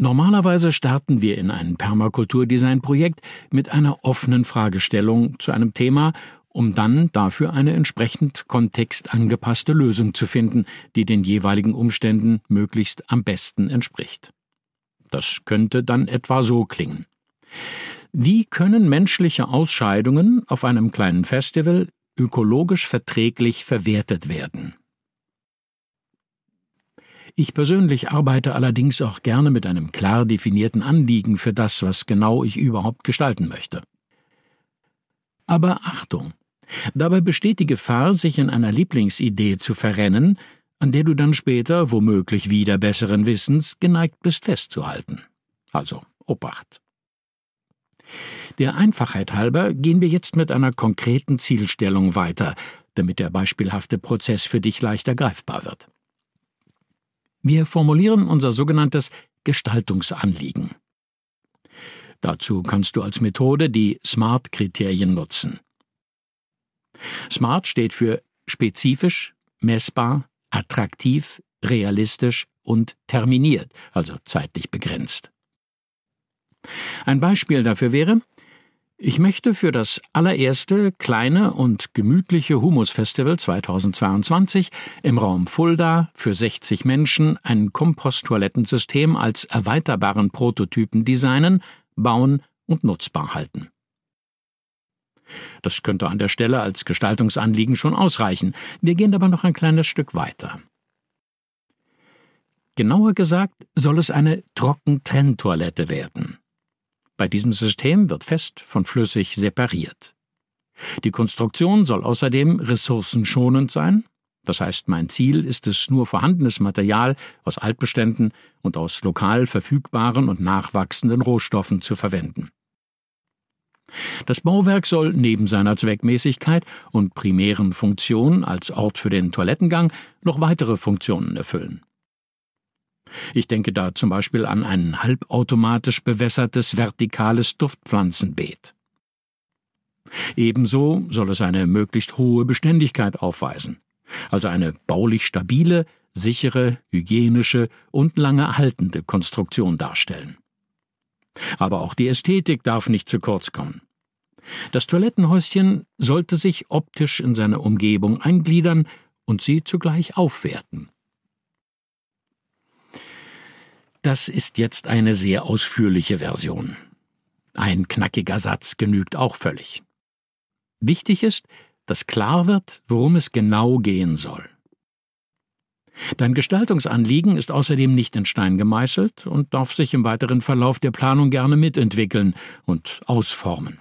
Normalerweise starten wir in ein Permakulturdesign-Projekt mit einer offenen Fragestellung zu einem Thema, um dann dafür eine entsprechend kontextangepasste Lösung zu finden, die den jeweiligen Umständen möglichst am besten entspricht. Das könnte dann etwa so klingen. Wie können menschliche Ausscheidungen auf einem kleinen Festival ökologisch verträglich verwertet werden? Ich persönlich arbeite allerdings auch gerne mit einem klar definierten Anliegen für das, was genau ich überhaupt gestalten möchte. Aber Achtung! Dabei besteht die Gefahr, sich in einer Lieblingsidee zu verrennen, an der du dann später, womöglich wieder besseren Wissens, geneigt bist festzuhalten. Also Obacht. Der Einfachheit halber gehen wir jetzt mit einer konkreten Zielstellung weiter, damit der beispielhafte Prozess für dich leichter greifbar wird. Wir formulieren unser sogenanntes Gestaltungsanliegen. Dazu kannst du als Methode die SMART-Kriterien nutzen. SMART steht für spezifisch, messbar, attraktiv, realistisch und terminiert, also zeitlich begrenzt. Ein Beispiel dafür wäre, ich möchte für das allererste kleine und gemütliche Humusfestival 2022 im Raum Fulda für 60 Menschen ein Komposttoilettensystem als erweiterbaren Prototypen designen, bauen und nutzbar halten. Das könnte an der Stelle als Gestaltungsanliegen schon ausreichen. Wir gehen aber noch ein kleines Stück weiter. Genauer gesagt soll es eine Trockentrenntoilette werden. Bei diesem System wird fest von flüssig separiert. Die Konstruktion soll außerdem ressourcenschonend sein, das heißt, mein Ziel ist es, nur vorhandenes Material aus Altbeständen und aus lokal verfügbaren und nachwachsenden Rohstoffen zu verwenden. Das Bauwerk soll neben seiner Zweckmäßigkeit und primären Funktion als Ort für den Toilettengang noch weitere Funktionen erfüllen. Ich denke da zum Beispiel an ein halbautomatisch bewässertes vertikales Duftpflanzenbeet. Ebenso soll es eine möglichst hohe Beständigkeit aufweisen, also eine baulich stabile, sichere, hygienische und lange erhaltende Konstruktion darstellen. Aber auch die Ästhetik darf nicht zu kurz kommen. Das Toilettenhäuschen sollte sich optisch in seine Umgebung eingliedern und sie zugleich aufwerten. Das ist jetzt eine sehr ausführliche Version. Ein knackiger Satz genügt auch völlig. Wichtig ist, dass klar wird, worum es genau gehen soll. Dein Gestaltungsanliegen ist außerdem nicht in Stein gemeißelt und darf sich im weiteren Verlauf der Planung gerne mitentwickeln und ausformen.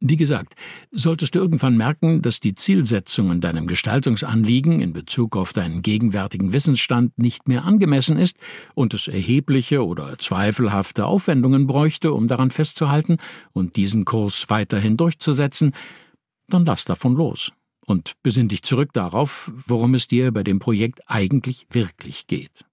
Wie gesagt, solltest du irgendwann merken, dass die Zielsetzung in deinem Gestaltungsanliegen in Bezug auf deinen gegenwärtigen Wissensstand nicht mehr angemessen ist und es erhebliche oder zweifelhafte Aufwendungen bräuchte, um daran festzuhalten und diesen Kurs weiterhin durchzusetzen, dann lass davon los und besinn dich zurück darauf, worum es dir bei dem Projekt eigentlich wirklich geht.